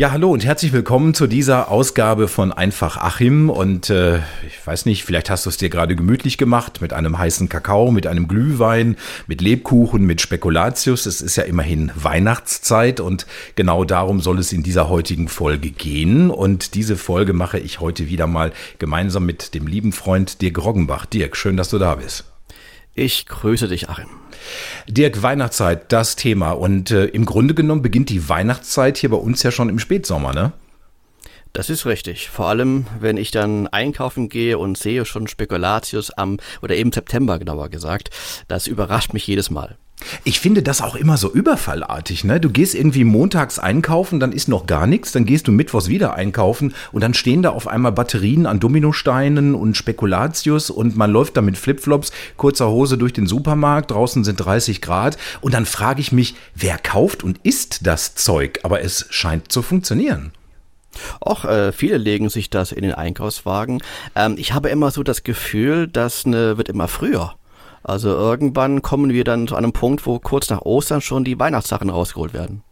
Ja, hallo und herzlich willkommen zu dieser Ausgabe von Einfach Achim. Und äh, ich weiß nicht, vielleicht hast du es dir gerade gemütlich gemacht mit einem heißen Kakao, mit einem Glühwein, mit Lebkuchen, mit Spekulatius. Es ist ja immerhin Weihnachtszeit und genau darum soll es in dieser heutigen Folge gehen. Und diese Folge mache ich heute wieder mal gemeinsam mit dem lieben Freund Dirk Roggenbach. Dirk, schön, dass du da bist. Ich grüße dich, Achim. Dirk, Weihnachtszeit, das Thema. Und äh, im Grunde genommen beginnt die Weihnachtszeit hier bei uns ja schon im Spätsommer, ne? Das ist richtig. Vor allem, wenn ich dann einkaufen gehe und sehe schon Spekulatius am, oder eben September genauer gesagt, das überrascht mich jedes Mal. Ich finde das auch immer so überfallartig, ne? Du gehst irgendwie montags einkaufen, dann ist noch gar nichts, dann gehst du mittwochs wieder einkaufen und dann stehen da auf einmal Batterien an Dominosteinen und Spekulatius und man läuft da mit Flipflops, kurzer Hose durch den Supermarkt, draußen sind 30 Grad und dann frage ich mich, wer kauft und isst das Zeug? Aber es scheint zu funktionieren. Auch äh, viele legen sich das in den Einkaufswagen. Ähm, ich habe immer so das Gefühl, das ne, wird immer früher. Also irgendwann kommen wir dann zu einem Punkt, wo kurz nach Ostern schon die Weihnachtssachen rausgeholt werden.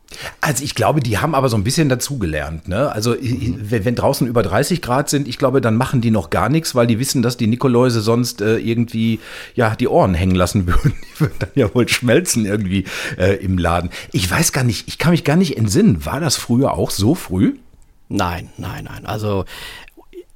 Also ich glaube, die haben aber so ein bisschen dazugelernt. Ne? Also wenn draußen über 30 Grad sind, ich glaube, dann machen die noch gar nichts, weil die wissen, dass die Nikoläuse sonst äh, irgendwie ja die Ohren hängen lassen würden. Die würden dann ja wohl schmelzen irgendwie äh, im Laden. Ich weiß gar nicht, ich kann mich gar nicht entsinnen. War das früher auch so früh? Nein, nein, nein. Also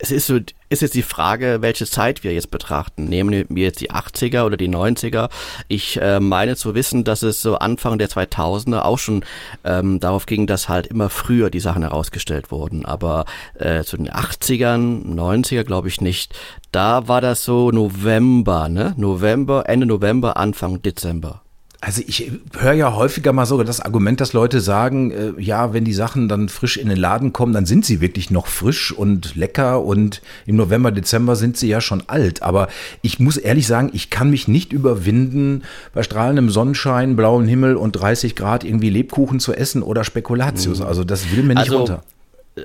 es ist so, ist jetzt die Frage, welche Zeit wir jetzt betrachten. Nehmen wir jetzt die 80er oder die 90er? Ich äh, meine zu wissen, dass es so Anfang der 2000er auch schon ähm, darauf ging, dass halt immer früher die Sachen herausgestellt wurden. Aber äh, zu den 80ern, 90er glaube ich nicht. Da war das so November, ne? November, Ende November, Anfang Dezember. Also ich höre ja häufiger mal sogar das Argument, dass Leute sagen, äh, ja, wenn die Sachen dann frisch in den Laden kommen, dann sind sie wirklich noch frisch und lecker und im November, Dezember sind sie ja schon alt. Aber ich muss ehrlich sagen, ich kann mich nicht überwinden, bei strahlendem Sonnenschein, blauem Himmel und 30 Grad irgendwie Lebkuchen zu essen oder Spekulatius. Mhm. Also das will mir nicht also, runter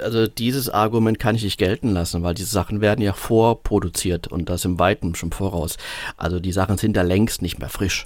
also dieses Argument kann ich nicht gelten lassen, weil diese Sachen werden ja vorproduziert und das im Weiten schon voraus. Also die Sachen sind da längst nicht mehr frisch.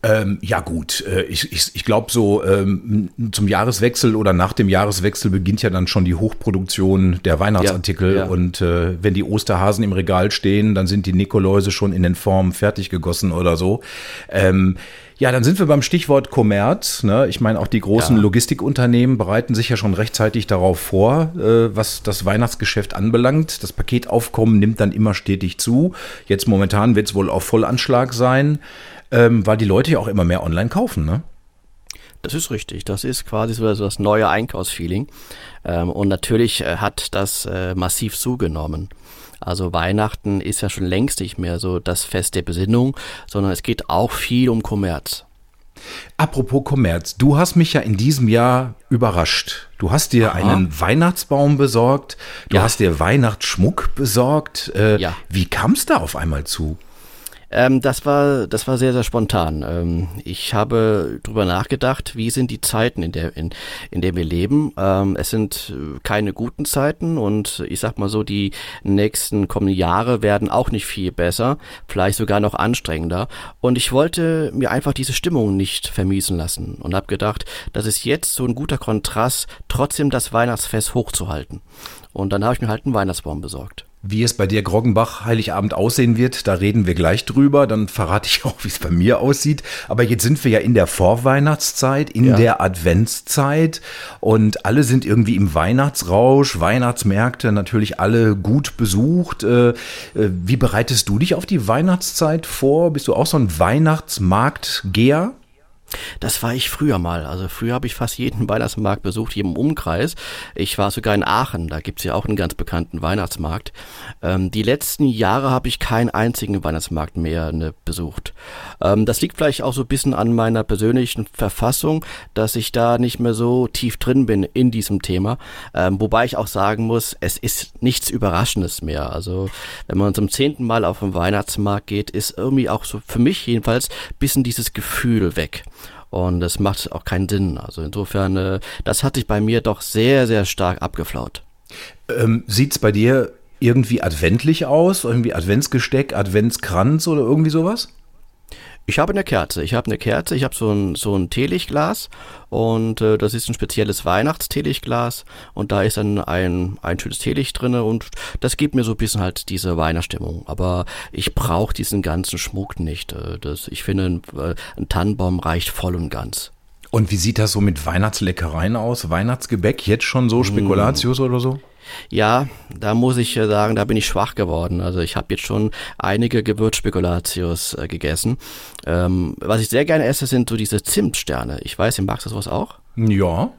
Ähm, ja gut, äh, ich, ich, ich glaube so ähm, zum Jahreswechsel oder nach dem Jahreswechsel beginnt ja dann schon die Hochproduktion der Weihnachtsartikel ja, ja. und äh, wenn die Osterhasen im Regal stehen, dann sind die Nikoläuse schon in den Formen fertig gegossen oder so. Ähm, ja, dann sind wir beim Stichwort Kommerz. Ne? Ich meine, auch die großen ja. Logistikunternehmen bereiten sich ja schon rechtzeitig darauf vor, äh, was das Weihnachtsgeschäft anbelangt. Das Paketaufkommen nimmt dann immer stetig zu. Jetzt momentan wird es wohl auf Vollanschlag sein ähm, weil die Leute ja auch immer mehr online kaufen, ne? Das ist richtig. Das ist quasi so das neue Einkaufsfeeling. Ähm, und natürlich äh, hat das äh, massiv zugenommen. Also Weihnachten ist ja schon längst nicht mehr so das Fest der Besinnung, sondern es geht auch viel um Kommerz. Apropos Kommerz, du hast mich ja in diesem Jahr überrascht. Du hast dir Aha. einen Weihnachtsbaum besorgt, du ja. hast dir Weihnachtsschmuck besorgt. Äh, ja. Wie kam es da auf einmal zu? Ähm, das war, das war sehr, sehr spontan. Ähm, ich habe drüber nachgedacht, wie sind die Zeiten, in der, in, in der wir leben. Ähm, es sind keine guten Zeiten und ich sag mal so, die nächsten kommenden Jahre werden auch nicht viel besser, vielleicht sogar noch anstrengender. Und ich wollte mir einfach diese Stimmung nicht vermiesen lassen und habe gedacht, das ist jetzt so ein guter Kontrast, trotzdem das Weihnachtsfest hochzuhalten. Und dann habe ich mir halt einen Weihnachtsbaum besorgt. Wie es bei dir Groggenbach Heiligabend aussehen wird, da reden wir gleich drüber. Dann verrate ich auch, wie es bei mir aussieht. Aber jetzt sind wir ja in der Vorweihnachtszeit, in ja. der Adventszeit und alle sind irgendwie im Weihnachtsrausch. Weihnachtsmärkte natürlich alle gut besucht. Äh, äh, wie bereitest du dich auf die Weihnachtszeit vor? Bist du auch so ein Weihnachtsmarktgeher? Das war ich früher mal. Also früher habe ich fast jeden Weihnachtsmarkt besucht, hier im Umkreis. Ich war sogar in Aachen, da gibt's ja auch einen ganz bekannten Weihnachtsmarkt. Ähm, die letzten Jahre habe ich keinen einzigen Weihnachtsmarkt mehr ne, besucht. Ähm, das liegt vielleicht auch so ein bisschen an meiner persönlichen Verfassung, dass ich da nicht mehr so tief drin bin in diesem Thema. Ähm, wobei ich auch sagen muss, es ist nichts Überraschendes mehr. Also wenn man zum zehnten Mal auf den Weihnachtsmarkt geht, ist irgendwie auch so für mich jedenfalls bisschen dieses Gefühl weg. Und es macht auch keinen Sinn. Also insofern, äh, das hat sich bei mir doch sehr, sehr stark abgeflaut. Ähm, sieht's bei dir irgendwie adventlich aus? Irgendwie Adventsgesteck, Adventskranz oder irgendwie sowas? Ich habe eine Kerze. Ich habe eine Kerze. Ich habe so ein, so ein Teelichtglas und äh, das ist ein spezielles Weihnachtsteelichtglas und da ist dann ein, ein schönes Teelicht drinne und das gibt mir so ein bisschen halt diese Weihnachtsstimmung. Aber ich brauche diesen ganzen Schmuck nicht. Äh, das, ich finde, ein, äh, ein Tannenbaum reicht voll und ganz. Und wie sieht das so mit Weihnachtsleckereien aus? Weihnachtsgebäck jetzt schon so Spekulatius mm. oder so? Ja, da muss ich sagen, da bin ich schwach geworden. Also ich habe jetzt schon einige Gewürzspekulatius äh, gegessen. Ähm, was ich sehr gerne esse, sind so diese Zimtsterne. Ich weiß, du magst du sowas auch? Ja.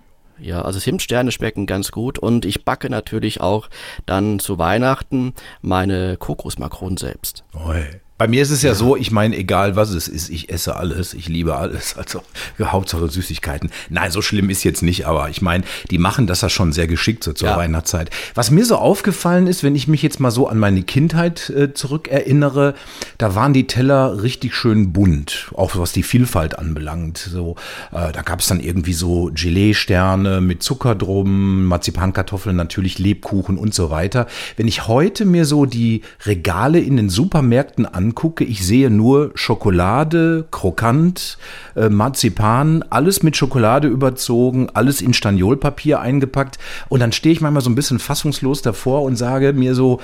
Ja, also Zimtsterne schmecken ganz gut und ich backe natürlich auch dann zu Weihnachten meine Kokosmakronen selbst. Oi. Bei mir ist es ja, ja, so, ich meine, egal was es ist, ich esse alles, ich liebe alles, also Hauptsache Süßigkeiten. Nein, so schlimm ist jetzt nicht, aber ich meine, die machen das ja schon sehr geschickt so zur ja. Weihnachtszeit. Was mir so aufgefallen ist, wenn ich mich jetzt mal so an meine Kindheit äh, zurückerinnere, da waren die Teller richtig schön bunt, auch was die Vielfalt anbelangt. So, äh, da gab es dann irgendwie so Gelee-Sterne mit Zucker drum, Marzipankartoffeln, natürlich Lebkuchen und so weiter. Wenn ich heute mir so die Regale in den Supermärkten an angucke, ich sehe nur Schokolade, Krokant, äh, Marzipan, alles mit Schokolade überzogen, alles in Staniolpapier eingepackt. Und dann stehe ich manchmal so ein bisschen fassungslos davor und sage mir so,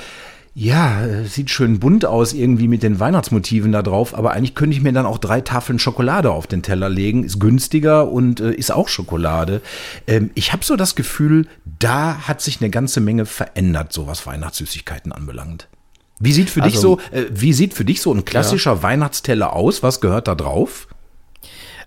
ja, äh, sieht schön bunt aus irgendwie mit den Weihnachtsmotiven da drauf, aber eigentlich könnte ich mir dann auch drei Tafeln Schokolade auf den Teller legen, ist günstiger und äh, ist auch Schokolade. Ähm, ich habe so das Gefühl, da hat sich eine ganze Menge verändert, so was Weihnachtssüßigkeiten anbelangt. Wie sieht für also, dich so, äh, wie sieht für dich so ein klassischer ja. Weihnachtsteller aus? Was gehört da drauf?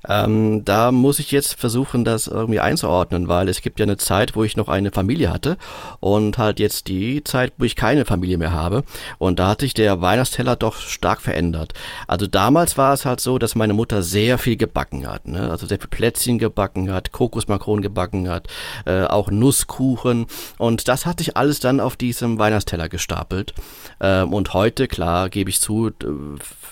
Ähm, da muss ich jetzt versuchen, das irgendwie einzuordnen, weil es gibt ja eine Zeit, wo ich noch eine Familie hatte und halt jetzt die Zeit, wo ich keine Familie mehr habe. Und da hat sich der Weihnachtsteller doch stark verändert. Also damals war es halt so, dass meine Mutter sehr viel gebacken hat. Ne? Also sehr viel Plätzchen gebacken hat, Kokosmakronen gebacken hat, äh, auch Nusskuchen. Und das hat sich alles dann auf diesem Weihnachtsteller gestapelt. Ähm, und heute, klar, gebe ich zu,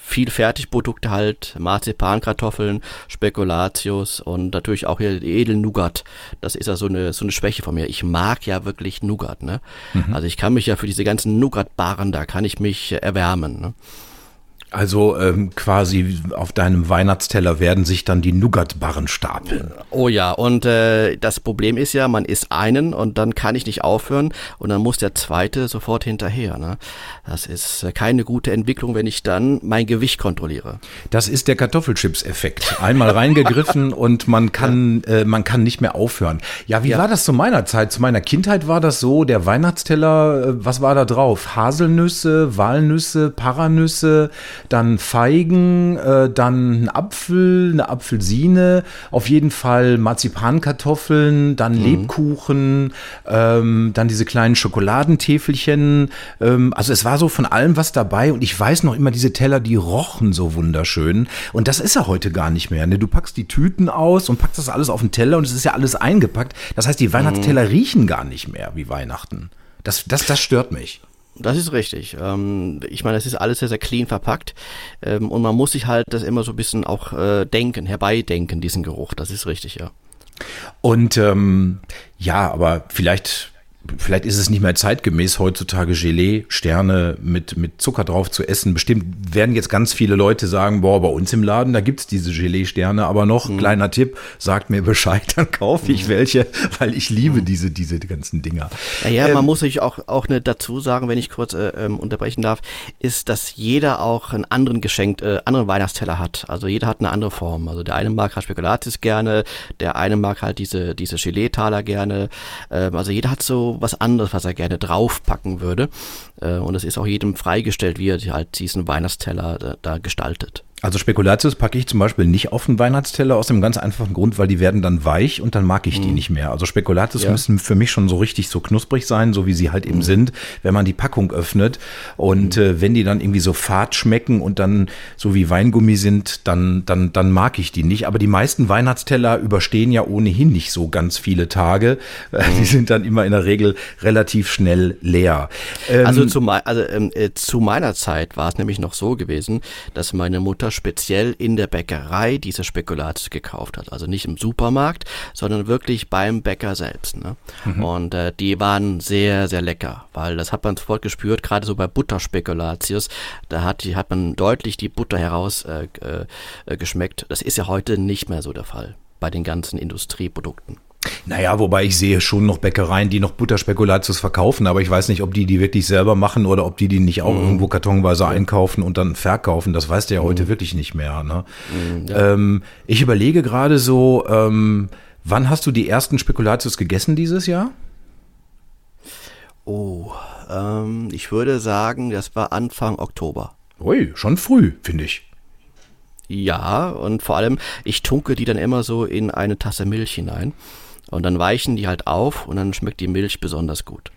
viel Fertigprodukte halt, Marzipankartoffeln, Spekulatius und natürlich auch hier Edelnougat. Das ist ja so eine, so eine Schwäche von mir. Ich mag ja wirklich Nougat, ne? Mhm. Also ich kann mich ja für diese ganzen Nougat-Baren, da kann ich mich erwärmen, ne? Also ähm, quasi auf deinem Weihnachtsteller werden sich dann die Nougat-Barren stapeln. Oh ja, und äh, das Problem ist ja, man isst einen und dann kann ich nicht aufhören und dann muss der zweite sofort hinterher. Ne? Das ist äh, keine gute Entwicklung, wenn ich dann mein Gewicht kontrolliere. Das ist der Kartoffelchips-Effekt. Einmal reingegriffen und man kann, ja. äh, man kann nicht mehr aufhören. Ja, wie ja. war das zu meiner Zeit? Zu meiner Kindheit war das so, der Weihnachtsteller, äh, was war da drauf? Haselnüsse, Walnüsse, Paranüsse, dann Feigen, äh, dann ein Apfel, eine Apfelsine, auf jeden Fall Marzipankartoffeln, dann mhm. Lebkuchen, ähm, dann diese kleinen Schokoladentäfelchen. Ähm, also es war so von allem was dabei und ich weiß noch immer diese Teller, die rochen so wunderschön und das ist ja heute gar nicht mehr. Ne? Du packst die Tüten aus und packst das alles auf den Teller und es ist ja alles eingepackt. Das heißt, die Weihnachtsteller mhm. riechen gar nicht mehr wie Weihnachten. Das, das, das stört mich. Das ist richtig. Ähm, ich meine, es ist alles sehr, sehr clean verpackt ähm, und man muss sich halt das immer so ein bisschen auch äh, denken, herbeidenken, diesen Geruch. Das ist richtig, ja. Und ähm, ja, aber vielleicht vielleicht ist es nicht mehr zeitgemäß heutzutage Gelee, Sterne mit, mit Zucker drauf zu essen. Bestimmt werden jetzt ganz viele Leute sagen, boah, bei uns im Laden, da gibt's diese Gelee-Sterne, aber noch, mhm. kleiner Tipp, sagt mir Bescheid, dann kaufe ich mhm. welche, weil ich liebe mhm. diese, diese ganzen Dinger. Ja, ja ähm, man muss sich auch, auch ne, dazu sagen, wenn ich kurz äh, ähm, unterbrechen darf, ist, dass jeder auch einen anderen geschenkt, äh, anderen Weihnachtsteller hat. Also jeder hat eine andere Form. Also der eine mag halt Spekulatius gerne, der eine mag halt diese, diese Gelee-Taler gerne. Ähm, also jeder hat so was anderes, was er gerne draufpacken würde. Äh, und es ist auch jedem freigestellt, wie er halt diesen Weihnachtsteller da, da gestaltet. Also Spekulatius packe ich zum Beispiel nicht auf den Weihnachtsteller aus dem ganz einfachen Grund, weil die werden dann weich und dann mag ich die mhm. nicht mehr. Also Spekulatius ja. müssen für mich schon so richtig so knusprig sein, so wie sie halt eben mhm. sind, wenn man die Packung öffnet. Und mhm. äh, wenn die dann irgendwie so fad schmecken und dann so wie Weingummi sind, dann, dann, dann mag ich die nicht. Aber die meisten Weihnachtsteller überstehen ja ohnehin nicht so ganz viele Tage. Äh, die mhm. sind dann immer in der Regel relativ schnell leer. Ähm, also zu, also, ähm, äh, zu meiner Zeit war es nämlich noch so gewesen, dass meine Mutter speziell in der Bäckerei diese Spekulatius gekauft hat. Also nicht im Supermarkt, sondern wirklich beim Bäcker selbst. Ne? Mhm. Und äh, die waren sehr, sehr lecker, weil das hat man sofort gespürt, gerade so bei Butterspekulatius, da hat, die, hat man deutlich die Butter heraus äh, äh, geschmeckt. Das ist ja heute nicht mehr so der Fall bei den ganzen Industrieprodukten. Naja, wobei ich sehe schon noch Bäckereien, die noch Butterspekulatius verkaufen, aber ich weiß nicht, ob die die wirklich selber machen oder ob die die nicht auch mm. irgendwo kartonweise einkaufen und dann verkaufen. Das weißt du ja heute mm. wirklich nicht mehr. Ne? Mm, ja. ähm, ich überlege gerade so, ähm, wann hast du die ersten Spekulatius gegessen dieses Jahr? Oh, ähm, ich würde sagen, das war Anfang Oktober. Ui, schon früh, finde ich. Ja, und vor allem, ich tunke die dann immer so in eine Tasse Milch hinein. Und dann weichen die halt auf und dann schmeckt die Milch besonders gut.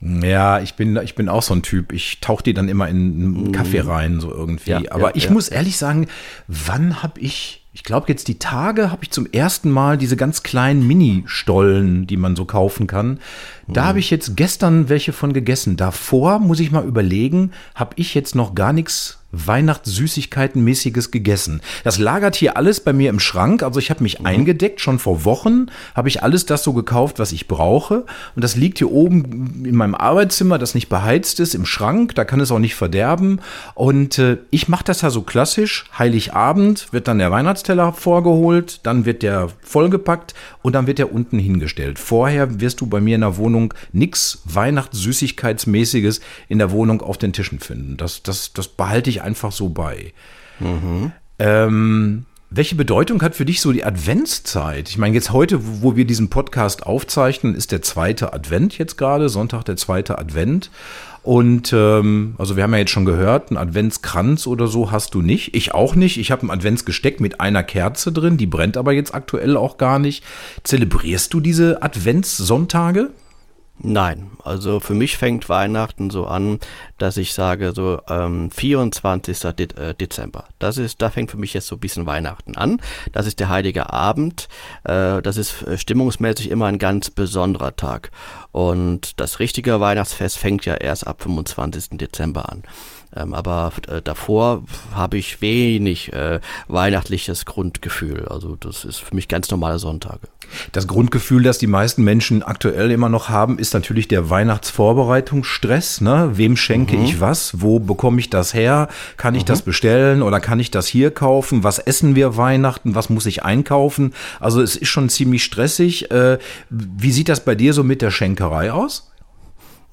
Ja, ich bin, ich bin auch so ein Typ. Ich tauche die dann immer in einen mhm. Kaffee rein, so irgendwie. Ja, Aber ja, ich ja. muss ehrlich sagen, wann habe ich ich glaube jetzt die Tage habe ich zum ersten Mal diese ganz kleinen Mini-Stollen, die man so kaufen kann. Da mhm. habe ich jetzt gestern welche von gegessen. Davor muss ich mal überlegen, habe ich jetzt noch gar nichts Weihnachtssüßigkeitenmäßiges gegessen. Das lagert hier alles bei mir im Schrank. Also ich habe mich mhm. eingedeckt, schon vor Wochen habe ich alles das so gekauft, was ich brauche. Und das liegt hier oben in meinem Arbeitszimmer, das nicht beheizt ist, im Schrank. Da kann es auch nicht verderben. Und äh, ich mache das ja so klassisch. Heiligabend wird dann der Weihnachtsteller vorgeholt, dann wird der vollgepackt und dann wird der unten hingestellt. Vorher wirst du bei mir in der Wohnung nichts Weihnachtssüßigkeitsmäßiges in der Wohnung auf den Tischen finden. Das, das, das behalte ich einfach so bei. Mhm. Ähm, welche Bedeutung hat für dich so die Adventszeit? Ich meine, jetzt heute, wo wir diesen Podcast aufzeichnen, ist der zweite Advent jetzt gerade, Sonntag der zweite Advent. Und ähm, also wir haben ja jetzt schon gehört, einen Adventskranz oder so hast du nicht. Ich auch nicht. Ich habe ein Adventsgesteck mit einer Kerze drin, die brennt aber jetzt aktuell auch gar nicht. Zelebrierst du diese Adventssonntage? Nein, also für mich fängt Weihnachten so an, dass ich sage so ähm, 24. De äh, Dezember. Das ist, da fängt für mich jetzt so ein bisschen Weihnachten an. Das ist der heilige Abend. Äh, das ist äh, stimmungsmäßig immer ein ganz besonderer Tag. Und das richtige Weihnachtsfest fängt ja erst ab 25. Dezember an. Ähm, aber äh, davor habe ich wenig äh, weihnachtliches Grundgefühl. Also das ist für mich ganz normale Sonntage. Das Grundgefühl, das die meisten Menschen aktuell immer noch haben, ist natürlich der Weihnachtsvorbereitungsstress. Ne? Wem schenke mhm. ich was? Wo bekomme ich das her? Kann ich mhm. das bestellen oder kann ich das hier kaufen? Was essen wir Weihnachten? Was muss ich einkaufen? Also es ist schon ziemlich stressig. Äh, wie sieht das bei dir so mit der Schenkerei aus?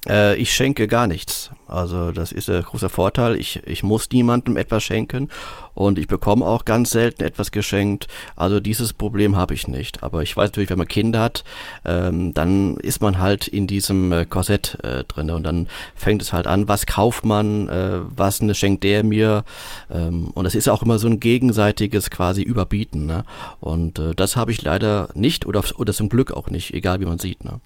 Äh, ich schenke gar nichts. Also das ist ein großer Vorteil. Ich, ich muss niemandem etwas schenken und ich bekomme auch ganz selten etwas geschenkt. Also dieses Problem habe ich nicht. Aber ich weiß natürlich, wenn man Kinder hat, ähm, dann ist man halt in diesem äh, Korsett äh, drin und dann fängt es halt an, was kauft man, äh, was ne, schenkt der mir. Ähm, und das ist auch immer so ein gegenseitiges quasi Überbieten. Ne? Und äh, das habe ich leider nicht oder, oder zum Glück auch nicht, egal wie man sieht. Ne?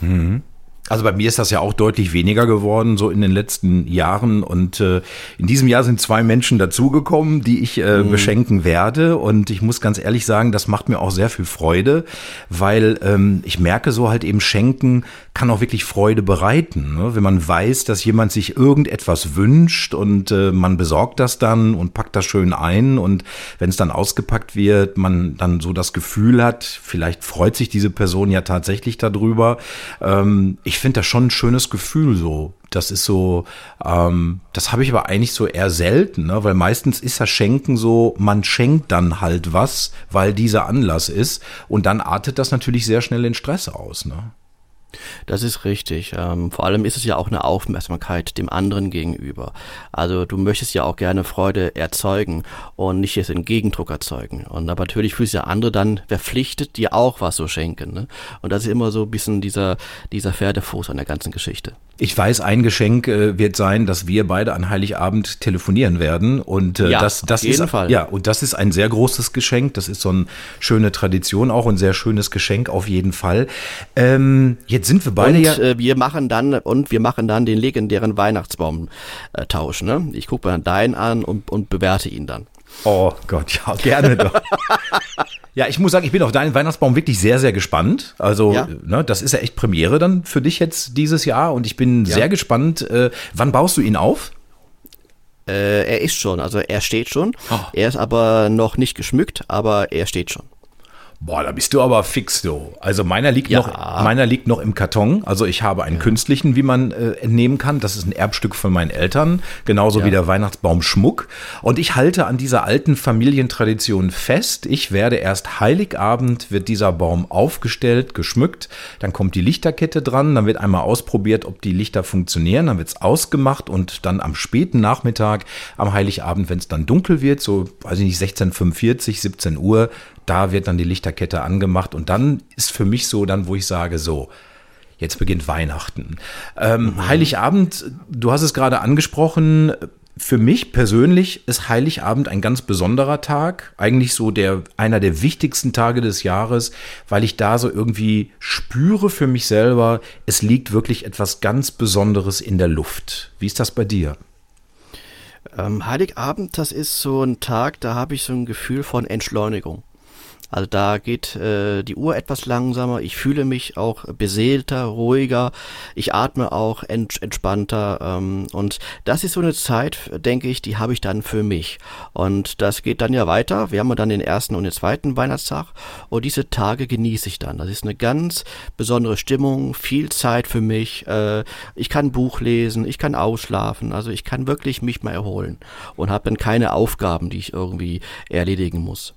Mhm. Also bei mir ist das ja auch deutlich weniger geworden, so in den letzten Jahren. Und äh, in diesem Jahr sind zwei Menschen dazugekommen, die ich äh, mhm. beschenken werde. Und ich muss ganz ehrlich sagen, das macht mir auch sehr viel Freude, weil ähm, ich merke so halt eben Schenken kann auch wirklich Freude bereiten. Ne? Wenn man weiß, dass jemand sich irgendetwas wünscht und äh, man besorgt das dann und packt das schön ein. Und wenn es dann ausgepackt wird, man dann so das Gefühl hat, vielleicht freut sich diese Person ja tatsächlich darüber. Ähm, ich ich finde das schon ein schönes Gefühl so. Das ist so, ähm, das habe ich aber eigentlich so eher selten, ne? weil meistens ist das Schenken so, man schenkt dann halt was, weil dieser Anlass ist und dann artet das natürlich sehr schnell in Stress aus. Ne? Das ist richtig. Ähm, vor allem ist es ja auch eine Aufmerksamkeit dem anderen gegenüber. Also du möchtest ja auch gerne Freude erzeugen und nicht jetzt einen Gegendruck erzeugen. Und aber natürlich fühlt sich der andere dann verpflichtet, dir auch was zu schenken. Ne? Und das ist immer so ein bisschen dieser, dieser Pferdefuß an der ganzen Geschichte. Ich weiß, ein Geschenk äh, wird sein, dass wir beide an Heiligabend telefonieren werden. Und äh, ja, das, das auf jeden ist, Fall. ja, und das ist ein sehr großes Geschenk. Das ist so eine schöne Tradition, auch ein sehr schönes Geschenk auf jeden Fall. Ähm, jetzt sind wir beide und, ja. Äh, wir machen dann und wir machen dann den legendären Weihnachtsbaumtausch. Ne? Ich gucke mir deinen an und, und bewerte ihn dann. Oh Gott, ja, gerne doch. ja, ich muss sagen, ich bin auf deinen Weihnachtsbaum wirklich sehr, sehr gespannt. Also, ja. ne, das ist ja echt Premiere dann für dich jetzt dieses Jahr und ich bin ja. sehr gespannt. Äh, wann baust du ihn auf? Äh, er ist schon, also er steht schon. Oh. Er ist aber noch nicht geschmückt, aber er steht schon. Boah, da bist du aber fix, du. Also meiner liegt ja. noch, meiner liegt noch im Karton. Also ich habe einen ja. künstlichen, wie man äh, entnehmen kann. Das ist ein Erbstück von meinen Eltern, genauso ja. wie der Weihnachtsbaum Schmuck. Und ich halte an dieser alten Familientradition fest. Ich werde erst Heiligabend wird dieser Baum aufgestellt, geschmückt. Dann kommt die Lichterkette dran. Dann wird einmal ausprobiert, ob die Lichter funktionieren. Dann wird's ausgemacht und dann am späten Nachmittag, am Heiligabend, wenn es dann dunkel wird, so weiß ich nicht 16:45, 17 Uhr, da wird dann die Lichterkette angemacht und dann ist für mich so dann, wo ich sage, so, jetzt beginnt Weihnachten. Ähm, mhm. Heiligabend, du hast es gerade angesprochen, für mich persönlich ist Heiligabend ein ganz besonderer Tag, eigentlich so der einer der wichtigsten Tage des Jahres, weil ich da so irgendwie spüre für mich selber, es liegt wirklich etwas ganz Besonderes in der Luft. Wie ist das bei dir? Ähm, Heiligabend, das ist so ein Tag, da habe ich so ein Gefühl von Entschleunigung. Also da geht äh, die Uhr etwas langsamer. Ich fühle mich auch beseelter, ruhiger. Ich atme auch ent entspannter. Ähm, und das ist so eine Zeit, denke ich, die habe ich dann für mich. Und das geht dann ja weiter. Wir haben dann den ersten und den zweiten Weihnachtstag. Und diese Tage genieße ich dann. Das ist eine ganz besondere Stimmung, viel Zeit für mich. Äh, ich kann Buch lesen, ich kann ausschlafen. Also ich kann wirklich mich mal erholen und habe dann keine Aufgaben, die ich irgendwie erledigen muss.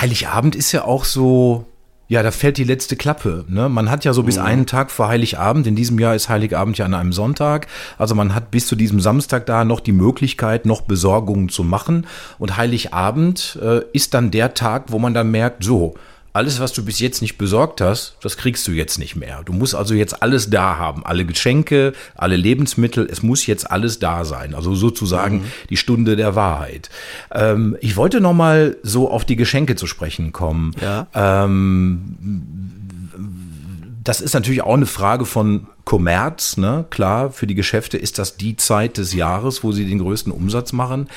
Heiligabend ist ja auch so, ja, da fällt die letzte Klappe. Ne? Man hat ja so bis mhm. einen Tag vor Heiligabend, in diesem Jahr ist Heiligabend ja an einem Sonntag, also man hat bis zu diesem Samstag da noch die Möglichkeit, noch Besorgungen zu machen. Und Heiligabend äh, ist dann der Tag, wo man dann merkt, so, alles, was du bis jetzt nicht besorgt hast, das kriegst du jetzt nicht mehr. Du musst also jetzt alles da haben. Alle Geschenke, alle Lebensmittel, es muss jetzt alles da sein. Also sozusagen mhm. die Stunde der Wahrheit. Ähm, ich wollte noch mal so auf die Geschenke zu sprechen kommen. Ja. Ähm, das ist natürlich auch eine Frage von Kommerz, ne? Klar, für die Geschäfte ist das die Zeit des Jahres, wo sie den größten Umsatz machen.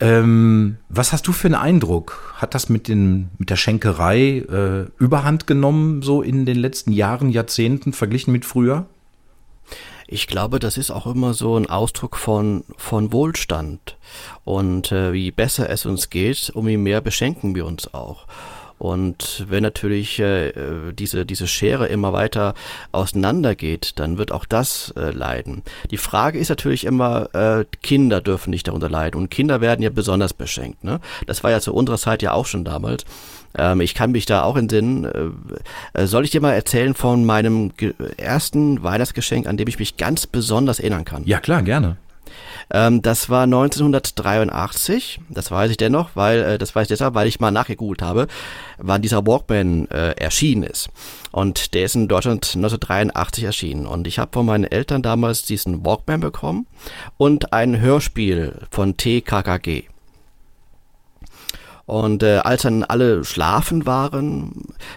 Ähm, was hast du für einen Eindruck? Hat das mit, den, mit der Schenkerei äh, überhand genommen, so in den letzten Jahren, Jahrzehnten, verglichen mit früher? Ich glaube, das ist auch immer so ein Ausdruck von, von Wohlstand. Und äh, wie besser es uns geht, um wie mehr beschenken wir uns auch. Und wenn natürlich äh, diese, diese Schere immer weiter auseinandergeht, dann wird auch das äh, leiden. Die Frage ist natürlich immer, äh, Kinder dürfen nicht darunter leiden. Und Kinder werden ja besonders beschenkt. Ne? Das war ja zu unserer Zeit ja auch schon damals. Ähm, ich kann mich da auch entsinnen. Äh, äh soll ich dir mal erzählen von meinem ersten Weihnachtsgeschenk, an dem ich mich ganz besonders erinnern kann? Ja, klar, gerne. Ähm, das war 1983, das weiß ich dennoch, weil äh, das weiß ich deshalb, weil ich mal nachgegoogelt habe, wann dieser Walkman äh, erschienen ist. Und der ist in Deutschland 1983 erschienen. Und ich habe von meinen Eltern damals diesen Walkman bekommen und ein Hörspiel von TKKG. Und äh, als dann alle schlafen waren,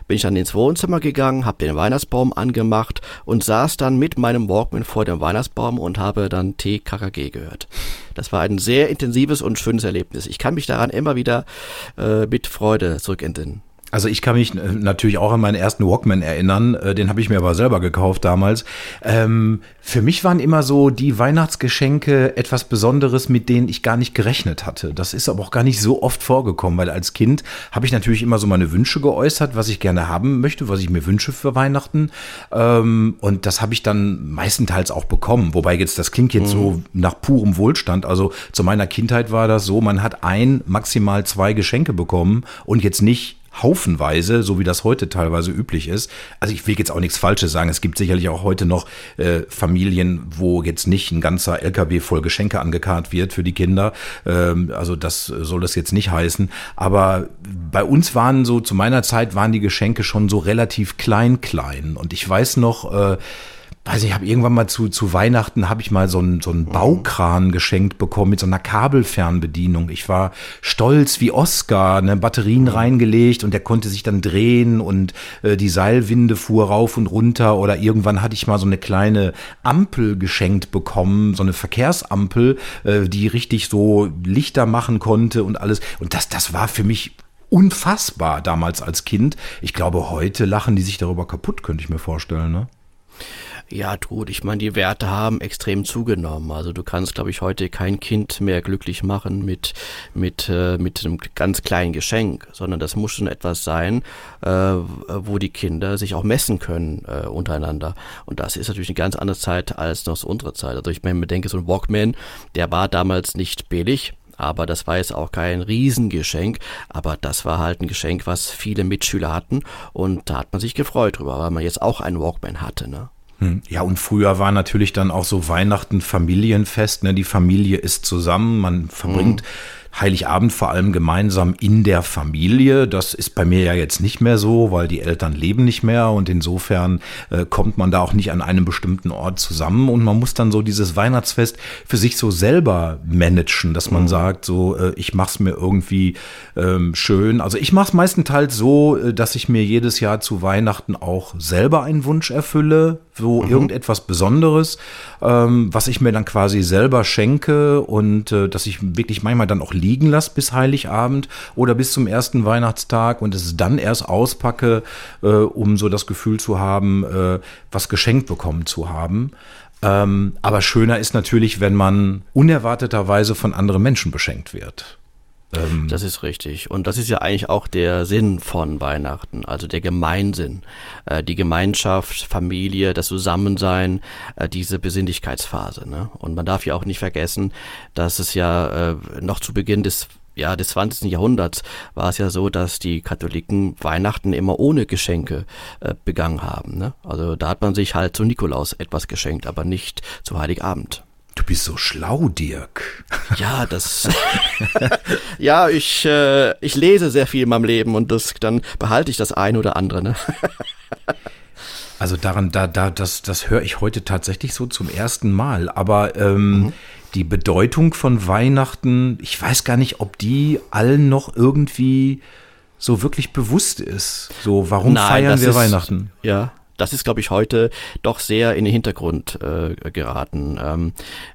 bin ich dann ins Wohnzimmer gegangen, habe den Weihnachtsbaum angemacht und saß dann mit meinem Walkman vor dem Weihnachtsbaum und habe dann TKKG gehört. Das war ein sehr intensives und schönes Erlebnis. Ich kann mich daran immer wieder äh, mit Freude zurückentsinnen. Also ich kann mich äh, natürlich auch an meinen ersten Walkman erinnern, äh, den habe ich mir aber selber gekauft damals. Ähm, für mich waren immer so die Weihnachtsgeschenke etwas Besonderes, mit denen ich gar nicht gerechnet hatte. Das ist aber auch gar nicht so oft vorgekommen, weil als Kind habe ich natürlich immer so meine Wünsche geäußert, was ich gerne haben möchte, was ich mir wünsche für Weihnachten. Ähm, und das habe ich dann meistenteils auch bekommen. Wobei jetzt, das klingt jetzt mhm. so nach purem Wohlstand. Also zu meiner Kindheit war das so, man hat ein, maximal zwei Geschenke bekommen und jetzt nicht haufenweise, so wie das heute teilweise üblich ist. Also ich will jetzt auch nichts Falsches sagen. Es gibt sicherlich auch heute noch äh, Familien, wo jetzt nicht ein ganzer LKW voll Geschenke angekarrt wird für die Kinder. Ähm, also das soll das jetzt nicht heißen. Aber bei uns waren so, zu meiner Zeit waren die Geschenke schon so relativ klein, klein. Und ich weiß noch, äh, weiß ich habe irgendwann mal zu, zu Weihnachten habe ich mal so einen, so einen mhm. Baukran geschenkt bekommen mit so einer Kabelfernbedienung. Ich war stolz wie Oscar, ne, Batterien mhm. reingelegt und der konnte sich dann drehen und äh, die Seilwinde fuhr rauf und runter oder irgendwann hatte ich mal so eine kleine Ampel geschenkt bekommen, so eine Verkehrsampel, äh, die richtig so Lichter machen konnte und alles. Und das, das war für mich unfassbar damals als Kind. Ich glaube, heute lachen die sich darüber kaputt, könnte ich mir vorstellen, ne? Ja, gut, ich meine, die Werte haben extrem zugenommen. Also du kannst, glaube ich, heute kein Kind mehr glücklich machen mit, mit, äh, mit einem ganz kleinen Geschenk, sondern das muss schon etwas sein, äh, wo die Kinder sich auch messen können äh, untereinander. Und das ist natürlich eine ganz andere Zeit als noch so unsere Zeit. Also ich meine, denke, so ein Walkman, der war damals nicht billig, aber das war jetzt auch kein Riesengeschenk, aber das war halt ein Geschenk, was viele Mitschüler hatten und da hat man sich gefreut drüber, weil man jetzt auch einen Walkman hatte, ne? Hm. Ja, und früher war natürlich dann auch so Weihnachten Familienfest, ne? Die Familie ist zusammen, man verbringt mhm Heiligabend vor allem gemeinsam in der Familie. Das ist bei mir ja jetzt nicht mehr so, weil die Eltern leben nicht mehr und insofern äh, kommt man da auch nicht an einem bestimmten Ort zusammen und man muss dann so dieses Weihnachtsfest für sich so selber managen, dass man mhm. sagt, so äh, ich mach's mir irgendwie ähm, schön. Also ich mach's meistenteils so, äh, dass ich mir jedes Jahr zu Weihnachten auch selber einen Wunsch erfülle, so mhm. irgendetwas Besonderes, ähm, was ich mir dann quasi selber schenke und äh, dass ich wirklich manchmal dann auch liegen lasse bis Heiligabend oder bis zum ersten Weihnachtstag und es dann erst auspacke, äh, um so das Gefühl zu haben, äh, was geschenkt bekommen zu haben. Ähm, aber schöner ist natürlich, wenn man unerwarteterweise von anderen Menschen beschenkt wird. Ähm das ist richtig. Und das ist ja eigentlich auch der Sinn von Weihnachten, also der Gemeinsinn, äh, die Gemeinschaft, Familie, das Zusammensein, äh, diese Besinnlichkeitsphase. Ne? Und man darf ja auch nicht vergessen, dass es ja äh, noch zu Beginn des ja, des 20. Jahrhunderts war es ja so, dass die Katholiken Weihnachten immer ohne Geschenke äh, begangen haben. Ne? Also da hat man sich halt zu Nikolaus etwas geschenkt, aber nicht zu Heiligabend. Du bist so schlau, Dirk. Ja, das. ja, ich, äh, ich lese sehr viel in meinem Leben und das, dann behalte ich das ein oder andere. Ne? also daran, da, da, das, das höre ich heute tatsächlich so zum ersten Mal. Aber ähm, mhm. die Bedeutung von Weihnachten, ich weiß gar nicht, ob die allen noch irgendwie so wirklich bewusst ist. So, warum Nein, feiern wir ist, Weihnachten? Ja, das ist, glaube ich, heute doch sehr in den Hintergrund äh, geraten. Ähm,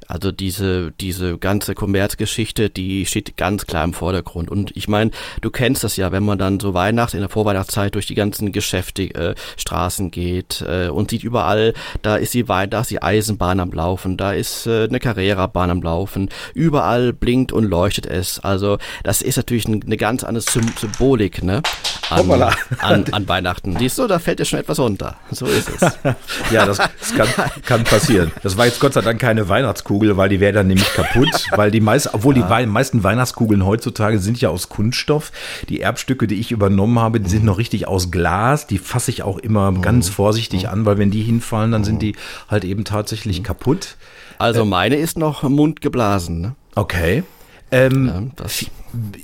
also diese, diese ganze Kommerzgeschichte, die steht ganz klar im Vordergrund. Und ich meine, du kennst das ja, wenn man dann so Weihnachts, in der Vorweihnachtszeit durch die ganzen Geschäfte, äh, Straßen geht äh, und sieht überall, da ist die, da ist die Eisenbahn am Laufen, da ist äh, eine Carrera-Bahn am Laufen, überall blinkt und leuchtet es. Also das ist natürlich eine ganz andere Symbolik, ne? An, an, an Weihnachten. Siehst du, da fällt dir schon etwas runter. So ist es. ja, das, das kann, kann passieren. Das war jetzt Gott sei Dank keine Weihnachtskugel, weil die wäre dann nämlich kaputt. weil die meisten, obwohl ja. die meisten Weihnachtskugeln heutzutage sind ja aus Kunststoff. Die Erbstücke, die ich übernommen habe, die sind noch richtig aus Glas. Die fasse ich auch immer mhm. ganz vorsichtig mhm. an, weil wenn die hinfallen, dann sind die halt eben tatsächlich mhm. kaputt. Also äh, meine ist noch mundgeblasen. Ne? Okay. Ähm, ja,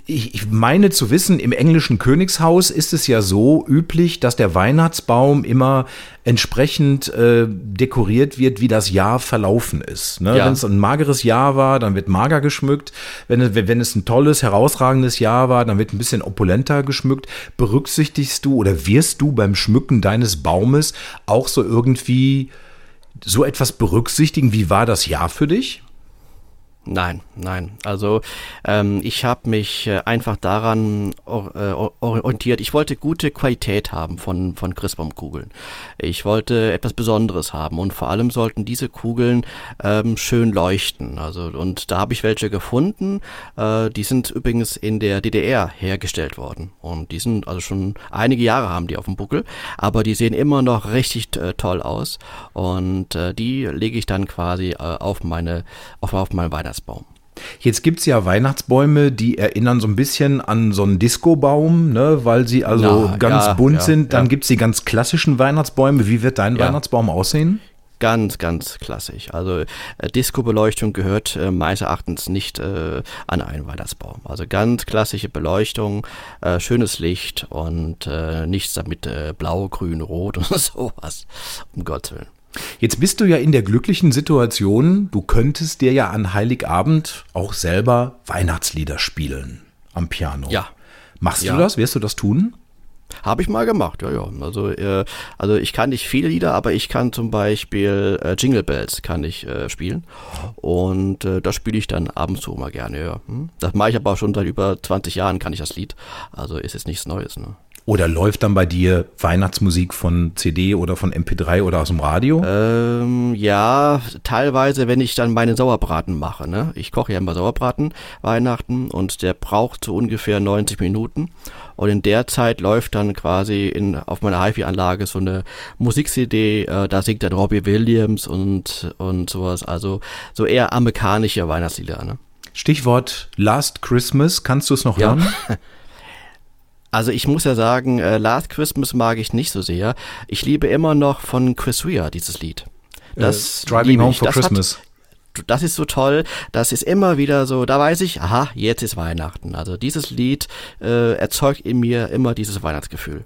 ich, ich meine zu wissen, im englischen Königshaus ist es ja so üblich, dass der Weihnachtsbaum immer entsprechend äh, dekoriert wird, wie das Jahr verlaufen ist. Ne? Ja. Wenn es ein mageres Jahr war, dann wird mager geschmückt. Wenn, wenn es ein tolles, herausragendes Jahr war, dann wird ein bisschen opulenter geschmückt. Berücksichtigst du oder wirst du beim Schmücken deines Baumes auch so irgendwie so etwas berücksichtigen? Wie war das Jahr für dich? Nein, nein. Also ähm, ich habe mich äh, einfach daran or, äh, orientiert. Ich wollte gute Qualität haben von, von Christbaumkugeln. Ich wollte etwas Besonderes haben und vor allem sollten diese Kugeln ähm, schön leuchten. Also und da habe ich welche gefunden. Äh, die sind übrigens in der DDR hergestellt worden und die sind also schon einige Jahre haben die auf dem Buckel, aber die sehen immer noch richtig äh, toll aus und äh, die lege ich dann quasi äh, auf meine auf, auf meinen Weihnachten Weihnachtsbaum. Jetzt gibt es ja Weihnachtsbäume, die erinnern so ein bisschen an so einen Discobaum, ne, weil sie also ja, ganz ja, bunt ja, sind. Dann ja. gibt es die ganz klassischen Weihnachtsbäume. Wie wird dein Weihnachtsbaum aussehen? Ganz, ganz klassisch. Also äh, Disco-Beleuchtung gehört äh, meines Erachtens nicht äh, an einen Weihnachtsbaum. Also ganz klassische Beleuchtung, äh, schönes Licht und äh, nichts damit äh, blau, grün, rot und sowas. Um Gottes Willen. Jetzt bist du ja in der glücklichen Situation, du könntest dir ja an Heiligabend auch selber Weihnachtslieder spielen am Piano. Ja. Machst ja. du das? Wirst du das tun? Habe ich mal gemacht, ja, ja. Also, äh, also ich kann nicht viele Lieder, aber ich kann zum Beispiel äh, Jingle Bells kann ich äh, spielen. Und äh, das spiele ich dann ab und zu mal gerne, ja. Hm? Das mache ich aber auch schon seit über 20 Jahren, kann ich das Lied. Also ist jetzt nichts Neues, ne? Oder läuft dann bei dir Weihnachtsmusik von CD oder von MP3 oder aus dem Radio? Ähm, ja, teilweise, wenn ich dann meine Sauerbraten mache. Ne? Ich koche ja immer Sauerbraten Weihnachten und der braucht so ungefähr 90 Minuten. Und in der Zeit läuft dann quasi in, auf meiner HiFi-Anlage so eine Musik-CD, äh, da singt dann Robbie Williams und, und sowas. Also so eher amerikanische Weihnachtslieder. Ne? Stichwort Last Christmas, kannst du es noch ja. hören? Also ich muss ja sagen, äh, Last Christmas mag ich nicht so sehr. Ich liebe immer noch von Chris Rea dieses Lied. Äh, das äh, Driving Home for das Christmas. Hat, das ist so toll. Das ist immer wieder so, da weiß ich, aha, jetzt ist Weihnachten. Also dieses Lied äh, erzeugt in mir immer dieses Weihnachtsgefühl.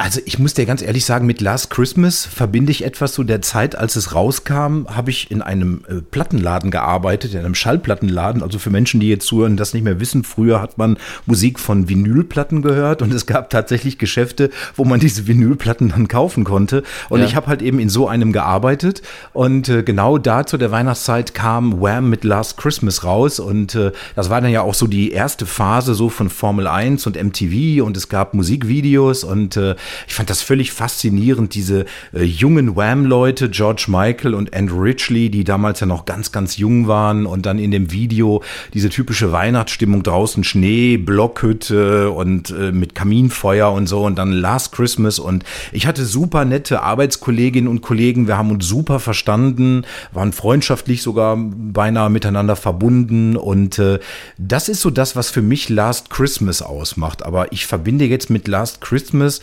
Also ich muss dir ganz ehrlich sagen, mit Last Christmas verbinde ich etwas zu der Zeit, als es rauskam, habe ich in einem äh, Plattenladen gearbeitet, in einem Schallplattenladen. Also für Menschen, die jetzt zuhören, das nicht mehr wissen, früher hat man Musik von Vinylplatten gehört und es gab tatsächlich Geschäfte, wo man diese Vinylplatten dann kaufen konnte. Und ja. ich habe halt eben in so einem gearbeitet und äh, genau da zu der Weihnachtszeit kam Wham mit Last Christmas raus und äh, das war dann ja auch so die erste Phase so von Formel 1 und MTV und es gab Musikvideos und äh, ich fand das völlig faszinierend, diese äh, jungen Wham-Leute, George Michael und Andrew Ridgely, die damals ja noch ganz, ganz jung waren und dann in dem Video diese typische Weihnachtsstimmung draußen, Schnee, Blockhütte und äh, mit Kaminfeuer und so und dann Last Christmas und ich hatte super nette Arbeitskolleginnen und Kollegen, wir haben uns super verstanden, waren freundschaftlich sogar beinahe miteinander verbunden und äh, das ist so das, was für mich Last Christmas ausmacht, aber ich verbinde jetzt mit Last Christmas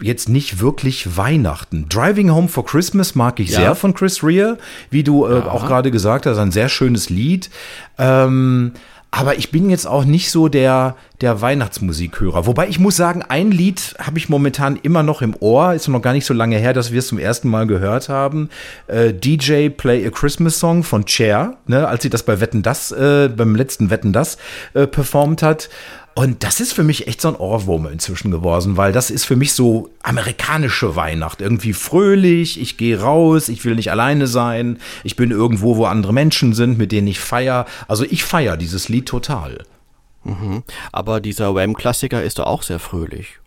jetzt nicht wirklich Weihnachten. Driving Home for Christmas mag ich ja. sehr von Chris Rea, wie du äh, auch gerade gesagt hast, ein sehr schönes Lied. Ähm, aber ich bin jetzt auch nicht so der, der Weihnachtsmusikhörer. Wobei ich muss sagen, ein Lied habe ich momentan immer noch im Ohr. Ist noch gar nicht so lange her, dass wir es zum ersten Mal gehört haben. Äh, DJ Play a Christmas Song von Cher, ne, als sie das bei Wetten das, äh, beim letzten Wetten das äh, performt hat. Und das ist für mich echt so ein Ohrwurm inzwischen geworden, weil das ist für mich so amerikanische Weihnacht. Irgendwie fröhlich, ich gehe raus, ich will nicht alleine sein, ich bin irgendwo, wo andere Menschen sind, mit denen ich feier. Also ich feier dieses Lied total. Mhm. Aber dieser Wham-Klassiker ist doch auch sehr fröhlich.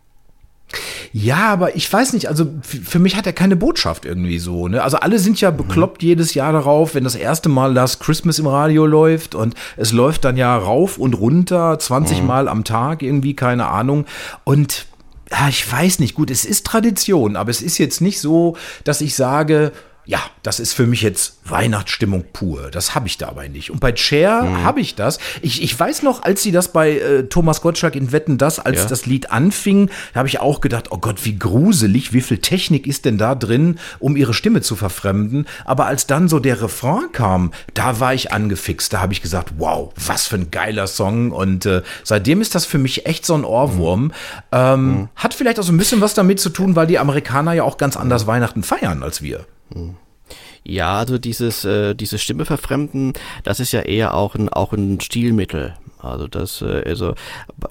Ja, aber ich weiß nicht, also für mich hat er keine Botschaft irgendwie so. Ne? Also alle sind ja mhm. bekloppt mhm. jedes Jahr darauf, wenn das erste Mal Last Christmas im Radio läuft und es läuft dann ja rauf und runter, 20 mhm. Mal am Tag irgendwie, keine Ahnung. Und ja, ich weiß nicht, gut, es ist Tradition, aber es ist jetzt nicht so, dass ich sage, ja, das ist für mich jetzt Weihnachtsstimmung pur. Das habe ich dabei nicht. Und bei Cher mhm. habe ich das. Ich, ich weiß noch, als sie das bei äh, Thomas Gottschalk in Wetten das, als ja. das Lied anfing, da habe ich auch gedacht, oh Gott, wie gruselig, wie viel Technik ist denn da drin, um ihre Stimme zu verfremden. Aber als dann so der Refrain kam, da war ich angefixt. Da habe ich gesagt, wow, was für ein geiler Song. Und äh, seitdem ist das für mich echt so ein Ohrwurm. Mhm. Ähm, mhm. Hat vielleicht auch so ein bisschen was damit zu tun, weil die Amerikaner ja auch ganz anders Weihnachten feiern als wir. Ja, also dieses, äh, diese Stimme verfremden, das ist ja eher auch ein, auch ein Stilmittel. Also das, äh, also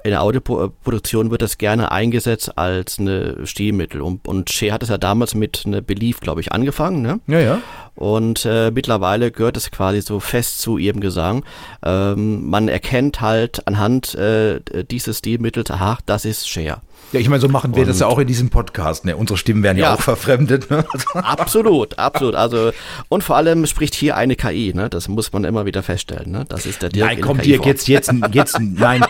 in der Audioproduktion wird das gerne eingesetzt als eine Stilmittel. Und, und Cher hat es ja damals mit einer Belief, glaube ich, angefangen, ne? Ja, ja. Und äh, mittlerweile gehört es quasi so fest zu ihrem Gesang. Ähm, man erkennt halt anhand äh, dieses Stilmittels, aha, das ist Cher. Ja, ich meine, so machen wir und das ja auch in diesem Podcast. Ne? Unsere Stimmen werden ja, ja auch verfremdet. Ne? absolut, absolut. Also und vor allem spricht hier eine KI. Ne? Das muss man immer wieder feststellen. Ne? Das ist der Dirk. Nein, komm, Dirk, jetzt, jetzt, jetzt, nein,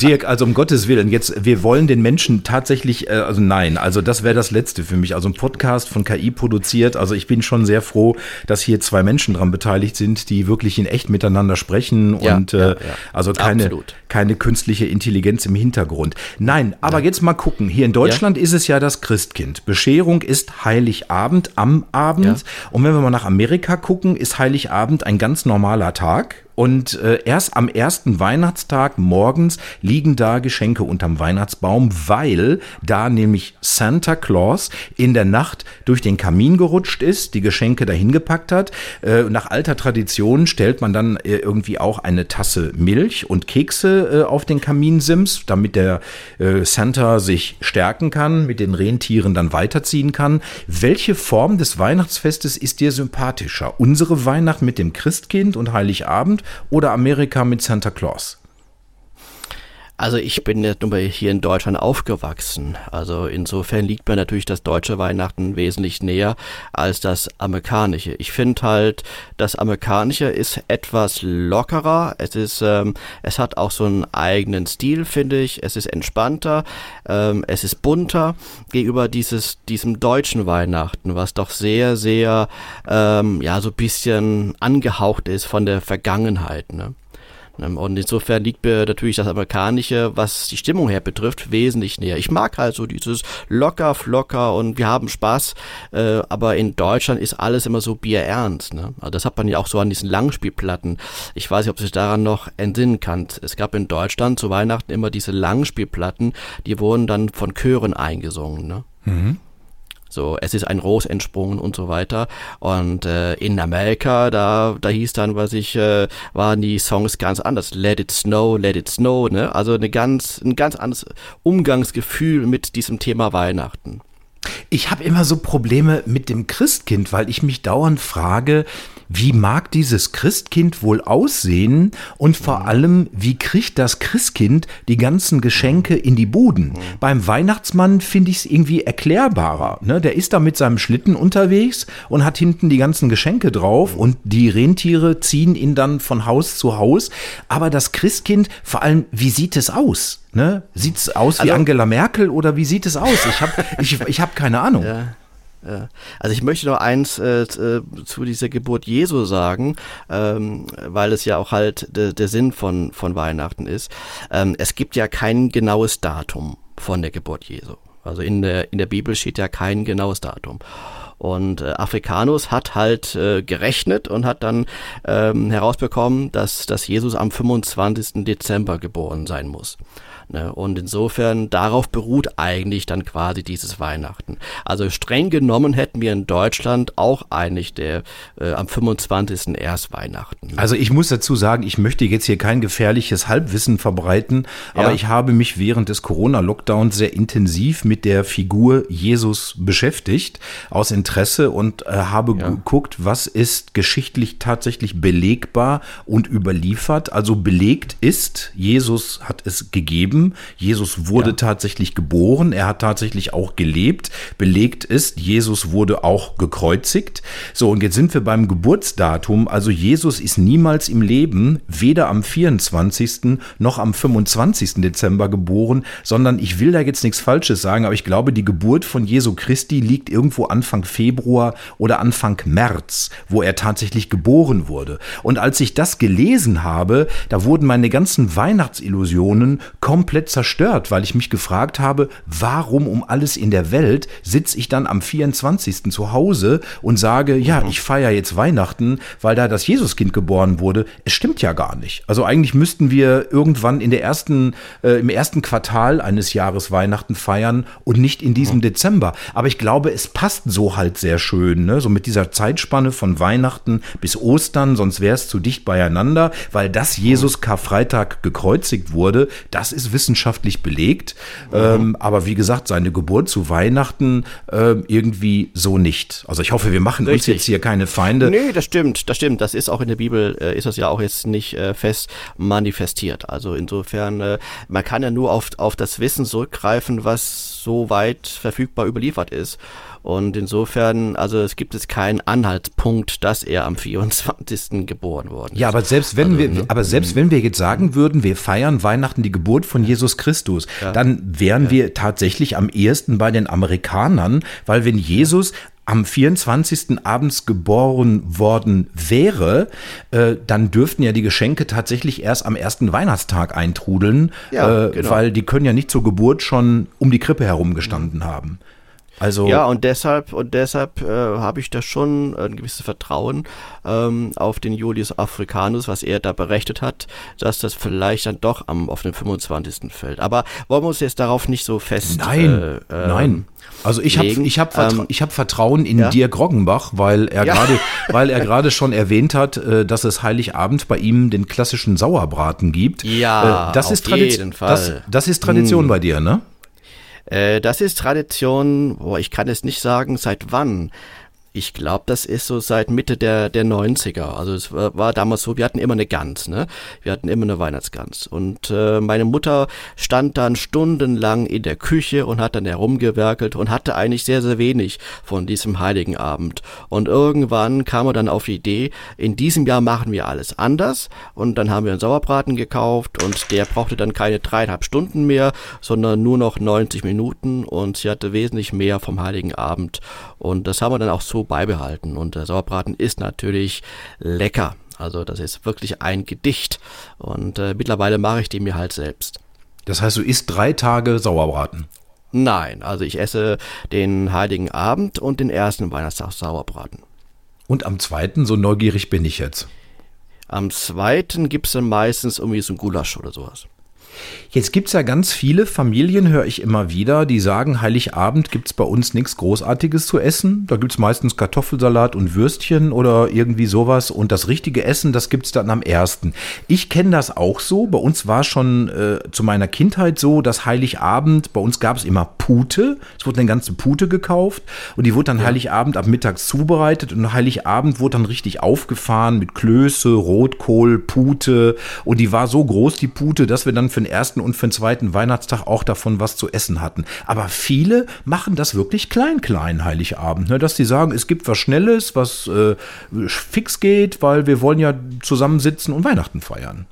Dirk, also um Gottes Willen, jetzt, wir wollen den Menschen tatsächlich, äh, also nein, also das wäre das Letzte für mich. Also ein Podcast von KI produziert. Also ich bin schon sehr froh, dass hier zwei Menschen dran beteiligt sind, die wirklich in echt miteinander sprechen ja, und äh, ja, also keine, keine künstliche Intelligenz im Hintergrund. Nein, aber jetzt mal gucken. Hier in Deutschland ja? ist es ja das Christkind. Bescherung ist Heiligabend am Abend. Ja. Und wenn wir mal nach Amerika gucken, ist Heiligabend ein ganz normaler Tag. Und äh, erst am ersten Weihnachtstag morgens liegen da Geschenke unterm Weihnachtsbaum, weil da nämlich Santa Claus in der Nacht durch den Kamin gerutscht ist, die Geschenke dahin gepackt hat. Äh, nach alter Tradition stellt man dann äh, irgendwie auch eine Tasse Milch und Kekse äh, auf den Kaminsims, damit der äh, Santa sich stärken kann, mit den Rentieren dann weiterziehen kann. Welche Form des Weihnachtsfestes ist dir sympathischer? Unsere Weihnacht mit dem Christkind und Heiligabend oder Amerika mit Santa Claus? Also ich bin jetzt nur hier in Deutschland aufgewachsen. Also insofern liegt mir natürlich das deutsche Weihnachten wesentlich näher als das amerikanische. Ich finde halt, das amerikanische ist etwas lockerer. Es ist, ähm, es hat auch so einen eigenen Stil, finde ich. Es ist entspannter, ähm, es ist bunter gegenüber dieses diesem deutschen Weihnachten, was doch sehr, sehr ähm, ja so bisschen angehaucht ist von der Vergangenheit. Ne? Ähm, und insofern liegt mir natürlich das Amerikanische, was die Stimmung her betrifft, wesentlich näher. Ich mag halt so dieses locker, flocker und wir haben Spaß, äh, aber in Deutschland ist alles immer so bierernst. Ne? Also das hat man ja auch so an diesen Langspielplatten. Ich weiß nicht, ob sich daran noch entsinnen kann. Es gab in Deutschland zu Weihnachten immer diese Langspielplatten, die wurden dann von Chören eingesungen. Ne? Mhm. So, es ist ein Ros entsprungen und so weiter. Und äh, in Amerika, da, da hieß dann, was ich, äh, waren die Songs ganz anders. Let it snow, let it snow, ne? Also eine ganz, ein ganz anderes Umgangsgefühl mit diesem Thema Weihnachten. Ich habe immer so Probleme mit dem Christkind, weil ich mich dauernd frage, wie mag dieses Christkind wohl aussehen und vor mhm. allem, wie kriegt das Christkind die ganzen Geschenke in die Buden? Mhm. Beim Weihnachtsmann finde ich es irgendwie erklärbarer. Ne? Der ist da mit seinem Schlitten unterwegs und hat hinten die ganzen Geschenke drauf mhm. und die Rentiere ziehen ihn dann von Haus zu Haus. Aber das Christkind, vor allem, wie sieht es aus? Ne? Sieht es aus also, wie Angela Merkel oder wie sieht es aus? Ich habe ich, ich hab keine Ahnung. Ja. Also ich möchte noch eins äh, äh, zu dieser Geburt Jesu sagen, ähm, weil es ja auch halt de, der Sinn von, von Weihnachten ist. Ähm, es gibt ja kein genaues Datum von der Geburt Jesu. Also in der, in der Bibel steht ja kein genaues Datum. Und äh, Afrikanus hat halt äh, gerechnet und hat dann ähm, herausbekommen, dass, dass Jesus am 25. Dezember geboren sein muss. Ne? Und insofern darauf beruht eigentlich dann quasi dieses Weihnachten. Also streng genommen hätten wir in Deutschland auch eigentlich der äh, am 25. erst Weihnachten. Also ich muss dazu sagen, ich möchte jetzt hier kein gefährliches Halbwissen verbreiten, aber ja. ich habe mich während des Corona-Lockdowns sehr intensiv mit der Figur Jesus beschäftigt, aus Interesse und äh, habe ja. geguckt, was ist geschichtlich tatsächlich belegbar und überliefert. Also belegt ist, Jesus hat es gegeben gegeben. Jesus wurde ja. tatsächlich geboren, er hat tatsächlich auch gelebt. Belegt ist, Jesus wurde auch gekreuzigt. So, und jetzt sind wir beim Geburtsdatum. Also Jesus ist niemals im Leben, weder am 24. noch am 25. Dezember geboren, sondern ich will da jetzt nichts Falsches sagen, aber ich glaube, die Geburt von Jesu Christi liegt irgendwo Anfang Februar oder Anfang März, wo er tatsächlich geboren wurde. Und als ich das gelesen habe, da wurden meine ganzen Weihnachtsillusionen komplett komplett zerstört, weil ich mich gefragt habe, warum um alles in der Welt sitze ich dann am 24. zu Hause und sage, ja, mhm. ich feiere jetzt Weihnachten, weil da das Jesuskind geboren wurde. Es stimmt ja gar nicht. Also eigentlich müssten wir irgendwann in der ersten, äh, im ersten Quartal eines Jahres Weihnachten feiern und nicht in diesem mhm. Dezember. Aber ich glaube, es passt so halt sehr schön, ne? so mit dieser Zeitspanne von Weihnachten bis Ostern, sonst wäre es zu dicht beieinander, weil das Jesus Karfreitag gekreuzigt wurde, das ist wissenschaftlich belegt. Mhm. Ähm, aber wie gesagt, seine Geburt zu Weihnachten äh, irgendwie so nicht. Also ich hoffe, wir machen Richtig. uns jetzt hier keine Feinde. Nee, das stimmt, das stimmt. Das ist auch in der Bibel, äh, ist das ja auch jetzt nicht äh, fest manifestiert. Also insofern, äh, man kann ja nur auf, auf das Wissen zurückgreifen, was so weit verfügbar überliefert ist. Und insofern, also es gibt es keinen Anhaltspunkt, dass er am 24. geboren worden ist. Ja, aber selbst wenn also, wir, ne? aber selbst wenn wir jetzt sagen würden, wir feiern Weihnachten die Geburt von Jesus Christus, ja. dann wären ja. wir tatsächlich am ehesten bei den Amerikanern, weil wenn Jesus am 24. abends geboren worden wäre, äh, dann dürften ja die Geschenke tatsächlich erst am ersten Weihnachtstag eintrudeln, ja, äh, genau. weil die können ja nicht zur Geburt schon um die Krippe herum gestanden mhm. haben. Also ja, und deshalb und deshalb äh, habe ich da schon ein gewisses Vertrauen ähm, auf den Julius Africanus, was er da berechnet hat, dass das vielleicht dann doch am auf den 25. fällt. Aber wollen wir uns jetzt darauf nicht so fest Nein, äh, äh, nein. Also ich habe ich habe Vertra ähm, ich hab Vertrauen in ja? Dirk Roggenbach, weil er ja. gerade weil er gerade schon erwähnt hat, äh, dass es Heiligabend bei ihm den klassischen Sauerbraten gibt. Ja, äh, das auf ist jeden Fall. Das, das ist Tradition hm. bei dir, ne? Äh, das ist Tradition, boah, ich kann es nicht sagen, seit wann. Ich glaube, das ist so seit Mitte der, der 90er. Also es war, war, damals so, wir hatten immer eine Gans, ne? Wir hatten immer eine Weihnachtsgans. Und äh, meine Mutter stand dann stundenlang in der Küche und hat dann herumgewerkelt und hatte eigentlich sehr, sehr wenig von diesem Heiligen Abend. Und irgendwann kam er dann auf die Idee, in diesem Jahr machen wir alles anders. Und dann haben wir einen Sauerbraten gekauft und der brauchte dann keine dreieinhalb Stunden mehr, sondern nur noch 90 Minuten und sie hatte wesentlich mehr vom Heiligen Abend. Und das haben wir dann auch so beibehalten. Und der Sauerbraten ist natürlich lecker. Also das ist wirklich ein Gedicht. Und äh, mittlerweile mache ich den mir halt selbst. Das heißt, du isst drei Tage Sauerbraten? Nein, also ich esse den Heiligen Abend und den ersten Weihnachtstag Sauerbraten. Und am zweiten, so neugierig bin ich jetzt. Am zweiten gibt es dann meistens irgendwie so ein Gulasch oder sowas. Jetzt gibt es ja ganz viele Familien, höre ich immer wieder, die sagen, Heiligabend gibt es bei uns nichts Großartiges zu essen. Da gibt es meistens Kartoffelsalat und Würstchen oder irgendwie sowas. Und das richtige Essen, das gibt es dann am ersten. Ich kenne das auch so. Bei uns war schon äh, zu meiner Kindheit so, dass Heiligabend, bei uns gab es immer Pute. Es wurde eine ganze Pute gekauft und die wurde dann ja. Heiligabend ab mittags zubereitet. Und Heiligabend wurde dann richtig aufgefahren mit Klöße, Rotkohl, Pute. Und die war so groß, die Pute, dass wir dann für den ersten und für den zweiten Weihnachtstag auch davon was zu essen hatten. Aber viele machen das wirklich klein, klein, Heiligabend, ne? dass sie sagen, es gibt was Schnelles, was äh, fix geht, weil wir wollen ja zusammensitzen und Weihnachten feiern.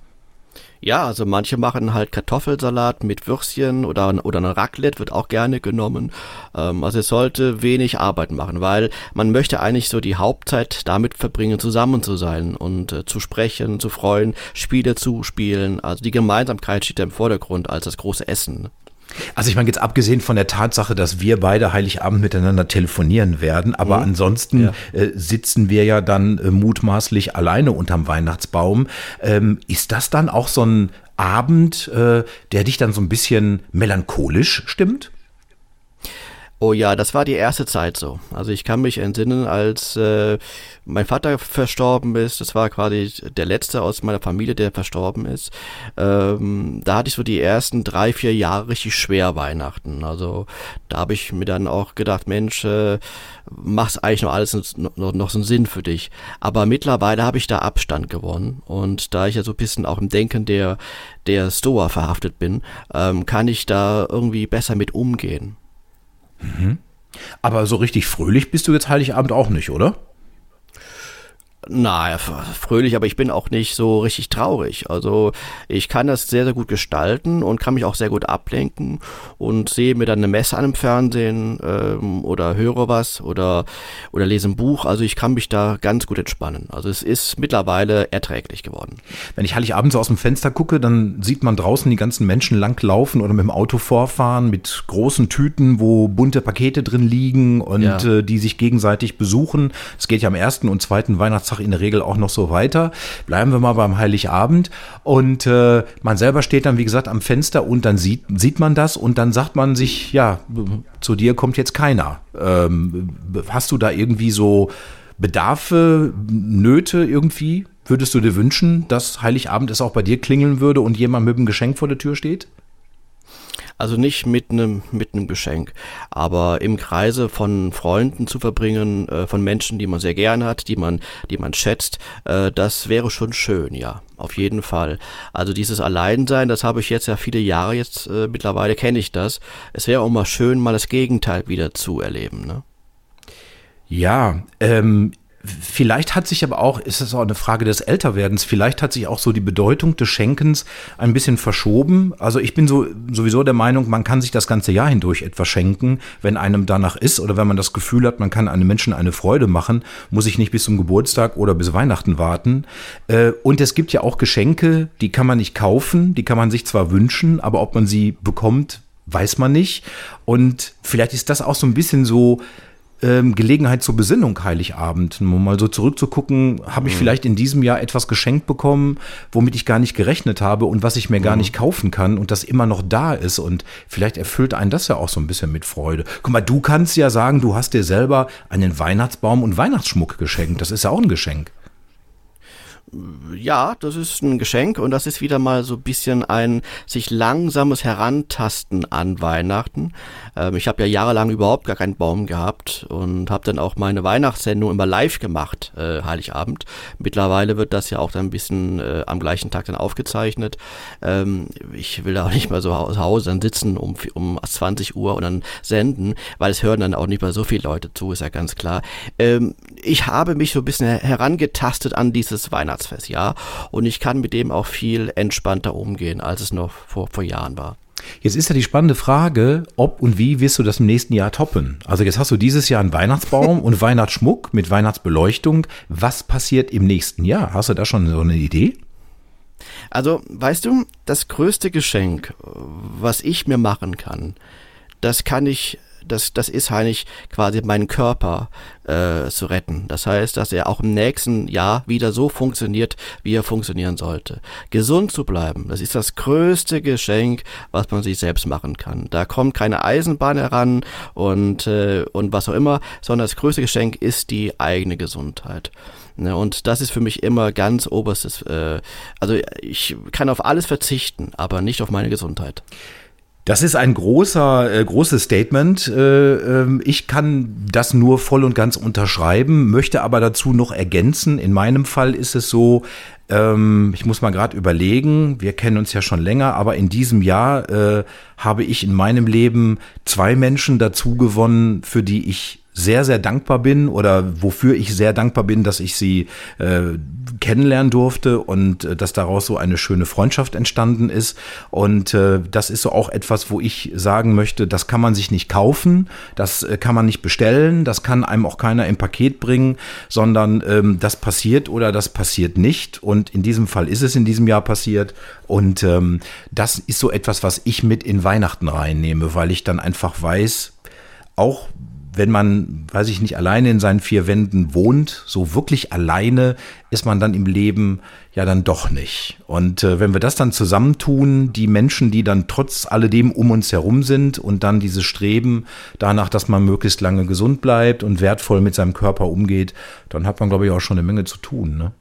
Ja, also manche machen halt Kartoffelsalat mit Würstchen oder, oder ein Raclette wird auch gerne genommen. Ähm, also es sollte wenig Arbeit machen, weil man möchte eigentlich so die Hauptzeit damit verbringen, zusammen zu sein und äh, zu sprechen, zu freuen, Spiele zu spielen. Also die Gemeinsamkeit steht im Vordergrund als das große Essen. Also ich meine, jetzt abgesehen von der Tatsache, dass wir beide Heiligabend miteinander telefonieren werden, aber mhm. ansonsten ja. äh, sitzen wir ja dann äh, mutmaßlich alleine unterm Weihnachtsbaum. Ähm, ist das dann auch so ein Abend, äh, der dich dann so ein bisschen melancholisch stimmt? Oh ja, das war die erste Zeit so. Also ich kann mich entsinnen, als äh, mein Vater verstorben ist, das war quasi der letzte aus meiner Familie, der verstorben ist. Ähm, da hatte ich so die ersten drei, vier Jahre richtig schwer Weihnachten. Also da habe ich mir dann auch gedacht, Mensch, äh, mach's eigentlich noch alles noch, noch so einen Sinn für dich. Aber mittlerweile habe ich da Abstand gewonnen. Und da ich ja so ein bisschen auch im Denken der, der Stoa verhaftet bin, ähm, kann ich da irgendwie besser mit umgehen. Mhm. Aber so richtig fröhlich bist du jetzt Heiligabend auch nicht, oder? Na, fröhlich, aber ich bin auch nicht so richtig traurig. Also ich kann das sehr, sehr gut gestalten und kann mich auch sehr gut ablenken und sehe mir dann eine Messe an im Fernsehen ähm, oder höre was oder, oder lese ein Buch. Also ich kann mich da ganz gut entspannen. Also es ist mittlerweile erträglich geworden. Wenn ich Heiligabend so aus dem Fenster gucke, dann sieht man draußen die ganzen Menschen langlaufen oder mit dem Auto vorfahren mit großen Tüten, wo bunte Pakete drin liegen und ja. äh, die sich gegenseitig besuchen. Es geht ja am ersten und zweiten Weihnachts Donnerstag in der Regel auch noch so weiter. Bleiben wir mal beim Heiligabend. Und äh, man selber steht dann, wie gesagt, am Fenster und dann sieht, sieht man das und dann sagt man sich, ja, zu dir kommt jetzt keiner. Ähm, hast du da irgendwie so Bedarfe, Nöte irgendwie? Würdest du dir wünschen, dass Heiligabend es auch bei dir klingeln würde und jemand mit einem Geschenk vor der Tür steht? Also nicht mit einem mit einem Geschenk, aber im Kreise von Freunden zu verbringen, äh, von Menschen, die man sehr gern hat, die man die man schätzt, äh, das wäre schon schön, ja, auf jeden Fall. Also dieses Alleinsein, das habe ich jetzt ja viele Jahre jetzt äh, mittlerweile kenne ich das. Es wäre auch mal schön, mal das Gegenteil wieder zu erleben, ne? Ja, ähm, Vielleicht hat sich aber auch, ist es auch eine Frage des Älterwerdens, vielleicht hat sich auch so die Bedeutung des Schenkens ein bisschen verschoben. Also ich bin so sowieso der Meinung, man kann sich das ganze Jahr hindurch etwas schenken, wenn einem danach ist oder wenn man das Gefühl hat, man kann einem Menschen eine Freude machen, muss ich nicht bis zum Geburtstag oder bis Weihnachten warten. Äh, und es gibt ja auch Geschenke, die kann man nicht kaufen, die kann man sich zwar wünschen, aber ob man sie bekommt, weiß man nicht. Und vielleicht ist das auch so ein bisschen so, ähm, Gelegenheit zur Besinnung Heiligabend. Um mal so zurückzugucken, habe ich mhm. vielleicht in diesem Jahr etwas geschenkt bekommen, womit ich gar nicht gerechnet habe und was ich mir mhm. gar nicht kaufen kann und das immer noch da ist. Und vielleicht erfüllt einen das ja auch so ein bisschen mit Freude. Guck mal, du kannst ja sagen, du hast dir selber einen Weihnachtsbaum und Weihnachtsschmuck geschenkt. Das ist ja auch ein Geschenk. Ja, das ist ein Geschenk und das ist wieder mal so ein bisschen ein sich langsames Herantasten an Weihnachten. Ähm, ich habe ja jahrelang überhaupt gar keinen Baum gehabt und habe dann auch meine Weihnachtssendung immer live gemacht, äh, Heiligabend. Mittlerweile wird das ja auch dann ein bisschen äh, am gleichen Tag dann aufgezeichnet. Ähm, ich will da auch nicht mehr so zu Hause dann sitzen um, um 20 Uhr und dann senden, weil es hören dann auch nicht mehr so viele Leute zu, ist ja ganz klar. Ähm, ich habe mich so ein bisschen herangetastet an dieses Weihnachtsfest, ja, und ich kann mit dem auch viel entspannter umgehen, als es noch vor, vor Jahren war. Jetzt ist ja die spannende Frage, ob und wie wirst du das im nächsten Jahr toppen? Also jetzt hast du dieses Jahr einen Weihnachtsbaum und Weihnachtsschmuck mit Weihnachtsbeleuchtung. Was passiert im nächsten Jahr? Hast du da schon so eine Idee? Also, weißt du, das größte Geschenk, was ich mir machen kann, das kann ich das, das ist eigentlich quasi meinen Körper äh, zu retten. Das heißt, dass er auch im nächsten Jahr wieder so funktioniert, wie er funktionieren sollte. Gesund zu bleiben, das ist das größte Geschenk, was man sich selbst machen kann. Da kommt keine Eisenbahn heran und, äh, und was auch immer, sondern das größte Geschenk ist die eigene Gesundheit. Ne, und das ist für mich immer ganz oberstes. Äh, also ich kann auf alles verzichten, aber nicht auf meine Gesundheit. Das ist ein großer, äh, großes Statement. Äh, ähm, ich kann das nur voll und ganz unterschreiben, möchte aber dazu noch ergänzen. In meinem Fall ist es so, ähm, ich muss mal gerade überlegen, wir kennen uns ja schon länger, aber in diesem Jahr äh, habe ich in meinem Leben zwei Menschen dazu gewonnen, für die ich sehr, sehr dankbar bin oder wofür ich sehr dankbar bin, dass ich sie äh, kennenlernen durfte und äh, dass daraus so eine schöne Freundschaft entstanden ist. Und äh, das ist so auch etwas, wo ich sagen möchte, das kann man sich nicht kaufen, das äh, kann man nicht bestellen, das kann einem auch keiner im Paket bringen, sondern ähm, das passiert oder das passiert nicht. Und in diesem Fall ist es in diesem Jahr passiert. Und ähm, das ist so etwas, was ich mit in Weihnachten reinnehme, weil ich dann einfach weiß, auch wenn man, weiß ich nicht, alleine in seinen vier Wänden wohnt, so wirklich alleine ist man dann im Leben ja dann doch nicht. Und äh, wenn wir das dann zusammentun, die Menschen, die dann trotz alledem um uns herum sind und dann dieses Streben danach, dass man möglichst lange gesund bleibt und wertvoll mit seinem Körper umgeht, dann hat man, glaube ich, auch schon eine Menge zu tun. Ne?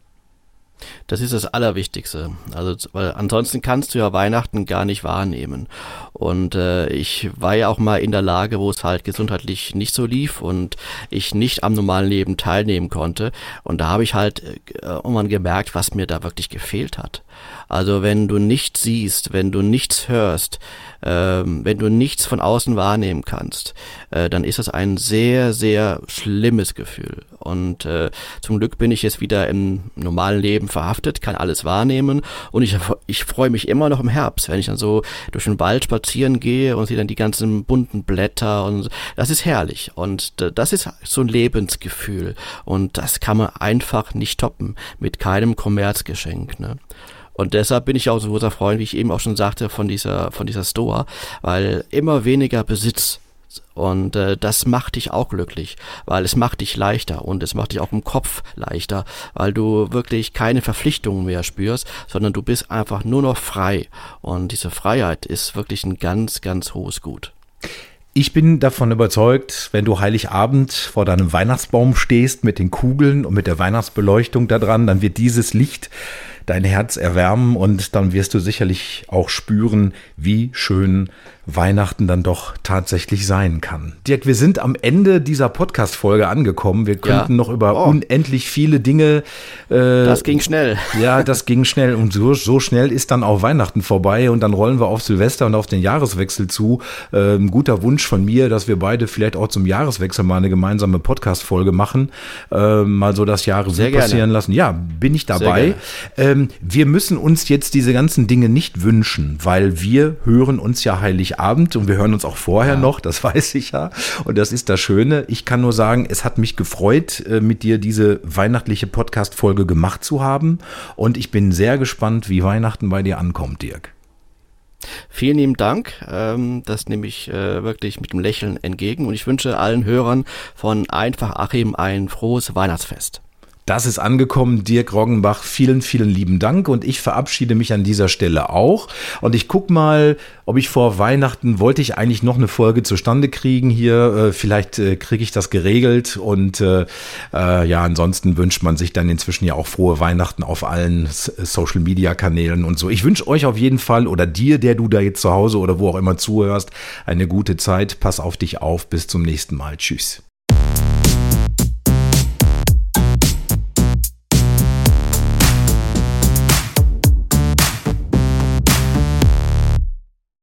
Das ist das Allerwichtigste. Also, weil ansonsten kannst du ja Weihnachten gar nicht wahrnehmen. Und äh, ich war ja auch mal in der Lage, wo es halt gesundheitlich nicht so lief und ich nicht am normalen Leben teilnehmen konnte. Und da habe ich halt äh, irgendwann gemerkt, was mir da wirklich gefehlt hat. Also wenn du nichts siehst, wenn du nichts hörst, ähm, wenn du nichts von außen wahrnehmen kannst, äh, dann ist das ein sehr, sehr schlimmes Gefühl. Und äh, zum Glück bin ich jetzt wieder im normalen Leben verhaftet, kann alles wahrnehmen und ich, ich freue mich immer noch im Herbst, wenn ich dann so durch den Wald spazieren gehe und sehe dann die ganzen bunten Blätter und das ist herrlich und das ist so ein Lebensgefühl und das kann man einfach nicht toppen mit keinem Kommerzgeschenk. Ne? Und deshalb bin ich auch so ein großer Freund, wie ich eben auch schon sagte, von dieser, von dieser Store, weil immer weniger Besitz und äh, das macht dich auch glücklich, weil es macht dich leichter und es macht dich auch im Kopf leichter, weil du wirklich keine Verpflichtungen mehr spürst, sondern du bist einfach nur noch frei. Und diese Freiheit ist wirklich ein ganz, ganz hohes Gut. Ich bin davon überzeugt, wenn du Heiligabend vor deinem Weihnachtsbaum stehst mit den Kugeln und mit der Weihnachtsbeleuchtung da dran, dann wird dieses Licht dein Herz erwärmen und dann wirst du sicherlich auch spüren, wie schön Weihnachten dann doch tatsächlich sein kann. Dirk, wir sind am Ende dieser Podcast-Folge angekommen. Wir könnten ja. noch über oh. unendlich viele Dinge. Äh, das ging schnell. Ja, das ging schnell. Und so, so schnell ist dann auch Weihnachten vorbei und dann rollen wir auf Silvester und auf den Jahreswechsel zu. Äh, ein guter Wunsch von mir, dass wir beide vielleicht auch zum Jahreswechsel mal eine gemeinsame Podcast-Folge machen. Äh, mal so das Jahr Sehr passieren lassen. Ja, bin ich dabei. Ähm, wir müssen uns jetzt diese ganzen Dinge nicht wünschen, weil wir hören uns ja heilig Abend und wir hören uns auch vorher ja. noch, das weiß ich ja. Und das ist das Schöne. Ich kann nur sagen, es hat mich gefreut, äh, mit dir diese weihnachtliche Podcast-Folge gemacht zu haben. Und ich bin sehr gespannt, wie Weihnachten bei dir ankommt, Dirk. Vielen lieben Dank. Ähm, das nehme ich äh, wirklich mit einem Lächeln entgegen und ich wünsche allen Hörern von Einfach Achim ein frohes Weihnachtsfest. Das ist angekommen. Dirk Roggenbach, vielen, vielen lieben Dank und ich verabschiede mich an dieser Stelle auch. Und ich guck mal, ob ich vor Weihnachten wollte ich eigentlich noch eine Folge zustande kriegen hier. Äh, vielleicht äh, kriege ich das geregelt und äh, äh, ja, ansonsten wünscht man sich dann inzwischen ja auch frohe Weihnachten auf allen Social Media Kanälen und so. Ich wünsche euch auf jeden Fall oder dir, der du da jetzt zu Hause oder wo auch immer zuhörst, eine gute Zeit. Pass auf dich auf. Bis zum nächsten Mal. Tschüss.